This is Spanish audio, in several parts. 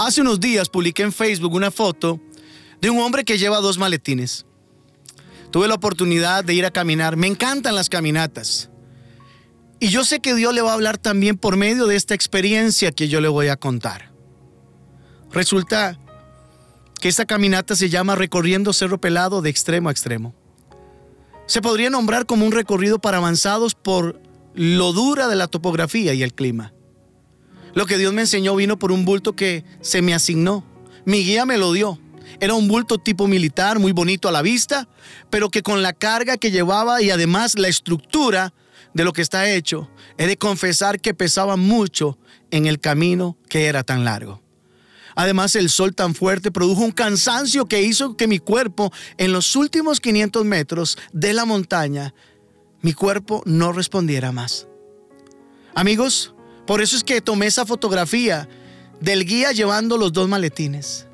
Hace unos días publiqué en Facebook una foto de un hombre que lleva dos maletines. Tuve la oportunidad de ir a caminar. Me encantan las caminatas. Y yo sé que Dios le va a hablar también por medio de esta experiencia que yo le voy a contar. Resulta que esta caminata se llama Recorriendo Cerro Pelado de extremo a extremo. Se podría nombrar como un recorrido para avanzados por lo dura de la topografía y el clima. Lo que Dios me enseñó vino por un bulto que se me asignó. Mi guía me lo dio. Era un bulto tipo militar, muy bonito a la vista, pero que con la carga que llevaba y además la estructura de lo que está hecho, he de confesar que pesaba mucho en el camino que era tan largo. Además, el sol tan fuerte produjo un cansancio que hizo que mi cuerpo, en los últimos 500 metros de la montaña, mi cuerpo no respondiera más. Amigos, por eso es que tomé esa fotografía del guía llevando los dos maletines.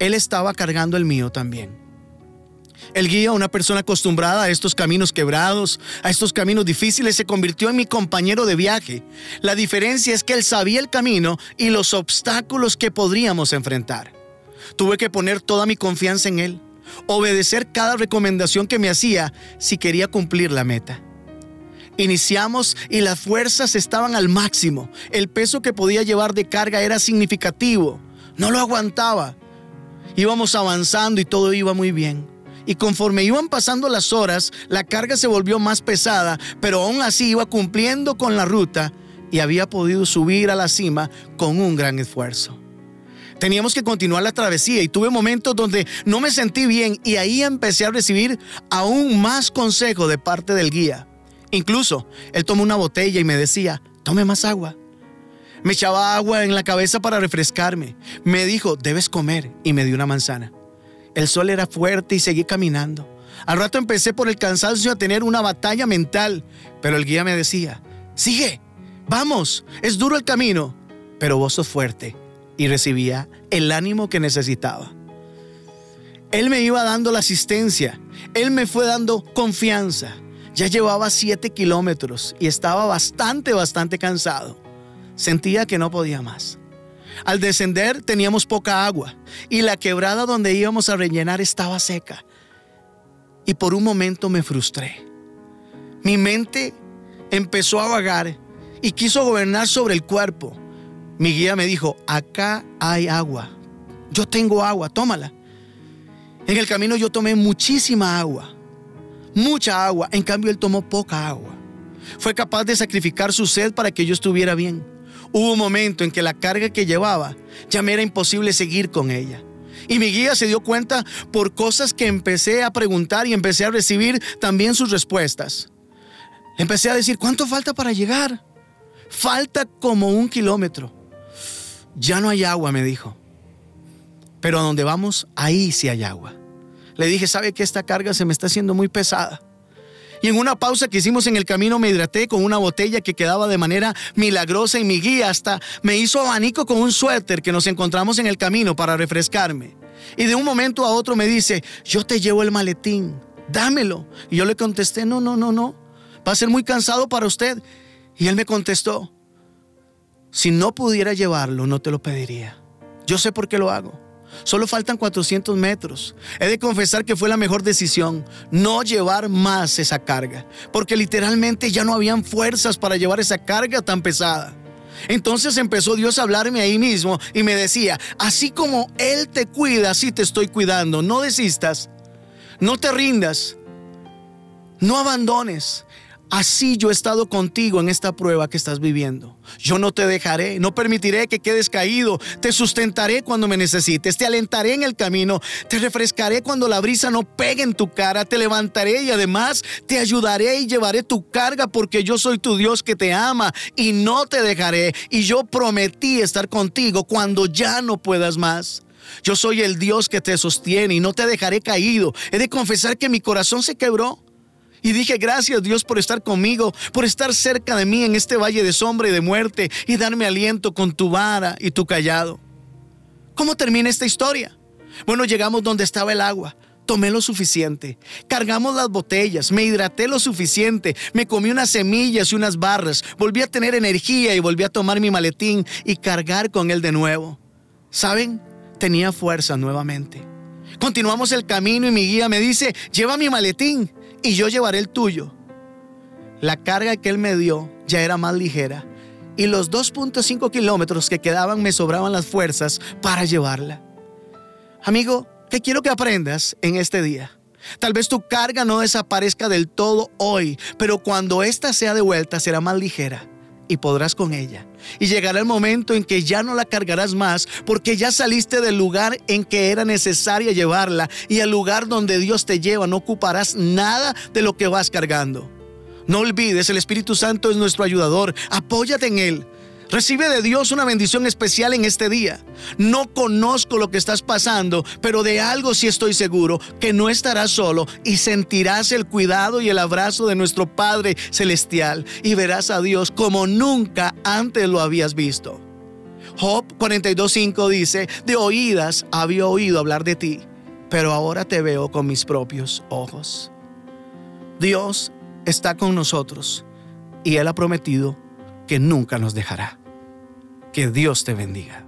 Él estaba cargando el mío también. El guía, una persona acostumbrada a estos caminos quebrados, a estos caminos difíciles, se convirtió en mi compañero de viaje. La diferencia es que él sabía el camino y los obstáculos que podríamos enfrentar. Tuve que poner toda mi confianza en él, obedecer cada recomendación que me hacía si quería cumplir la meta. Iniciamos y las fuerzas estaban al máximo. El peso que podía llevar de carga era significativo. No lo aguantaba. Íbamos avanzando y todo iba muy bien. Y conforme iban pasando las horas, la carga se volvió más pesada, pero aún así iba cumpliendo con la ruta y había podido subir a la cima con un gran esfuerzo. Teníamos que continuar la travesía y tuve momentos donde no me sentí bien y ahí empecé a recibir aún más consejo de parte del guía. Incluso él tomó una botella y me decía, tome más agua. Me echaba agua en la cabeza para refrescarme. Me dijo, debes comer y me dio una manzana. El sol era fuerte y seguí caminando. Al rato empecé por el cansancio a tener una batalla mental, pero el guía me decía, sigue, vamos, es duro el camino, pero vos sos fuerte. Y recibía el ánimo que necesitaba. Él me iba dando la asistencia, él me fue dando confianza. Ya llevaba siete kilómetros y estaba bastante, bastante cansado. Sentía que no podía más. Al descender teníamos poca agua y la quebrada donde íbamos a rellenar estaba seca. Y por un momento me frustré. Mi mente empezó a vagar y quiso gobernar sobre el cuerpo. Mi guía me dijo, acá hay agua. Yo tengo agua, tómala. En el camino yo tomé muchísima agua mucha agua, en cambio él tomó poca agua. Fue capaz de sacrificar su sed para que yo estuviera bien. Hubo un momento en que la carga que llevaba ya me era imposible seguir con ella. Y mi guía se dio cuenta por cosas que empecé a preguntar y empecé a recibir también sus respuestas. Empecé a decir, ¿cuánto falta para llegar? Falta como un kilómetro. Ya no hay agua, me dijo. Pero a donde vamos, ahí sí hay agua. Le dije, ¿sabe que esta carga se me está haciendo muy pesada? Y en una pausa que hicimos en el camino me hidraté con una botella que quedaba de manera milagrosa y mi guía hasta me hizo abanico con un suéter que nos encontramos en el camino para refrescarme. Y de un momento a otro me dice, yo te llevo el maletín, dámelo. Y yo le contesté, no, no, no, no, va a ser muy cansado para usted. Y él me contestó, si no pudiera llevarlo, no te lo pediría. Yo sé por qué lo hago. Solo faltan 400 metros. He de confesar que fue la mejor decisión no llevar más esa carga, porque literalmente ya no habían fuerzas para llevar esa carga tan pesada. Entonces empezó Dios a hablarme ahí mismo y me decía, así como Él te cuida, así te estoy cuidando. No desistas, no te rindas, no abandones. Así yo he estado contigo en esta prueba que estás viviendo. Yo no te dejaré, no permitiré que quedes caído. Te sustentaré cuando me necesites, te alentaré en el camino, te refrescaré cuando la brisa no pegue en tu cara, te levantaré y además te ayudaré y llevaré tu carga porque yo soy tu Dios que te ama y no te dejaré. Y yo prometí estar contigo cuando ya no puedas más. Yo soy el Dios que te sostiene y no te dejaré caído. He de confesar que mi corazón se quebró. Y dije, gracias Dios por estar conmigo, por estar cerca de mí en este valle de sombra y de muerte y darme aliento con tu vara y tu callado. ¿Cómo termina esta historia? Bueno, llegamos donde estaba el agua. Tomé lo suficiente, cargamos las botellas, me hidraté lo suficiente, me comí unas semillas y unas barras, volví a tener energía y volví a tomar mi maletín y cargar con él de nuevo. ¿Saben? Tenía fuerza nuevamente. Continuamos el camino y mi guía me dice, lleva mi maletín y yo llevaré el tuyo. La carga que él me dio ya era más ligera y los 2.5 kilómetros que quedaban me sobraban las fuerzas para llevarla. Amigo, ¿qué quiero que aprendas en este día? Tal vez tu carga no desaparezca del todo hoy, pero cuando ésta sea de vuelta será más ligera y podrás con ella. Y llegará el momento en que ya no la cargarás más porque ya saliste del lugar en que era necesaria llevarla y al lugar donde Dios te lleva no ocuparás nada de lo que vas cargando. No olvides, el Espíritu Santo es nuestro ayudador, apóyate en Él. Recibe de Dios una bendición especial en este día. No conozco lo que estás pasando, pero de algo sí estoy seguro, que no estarás solo y sentirás el cuidado y el abrazo de nuestro Padre Celestial y verás a Dios como nunca antes lo habías visto. Job 42.5 dice, de oídas había oído hablar de ti, pero ahora te veo con mis propios ojos. Dios está con nosotros y Él ha prometido que nunca nos dejará. Que Dios te bendiga.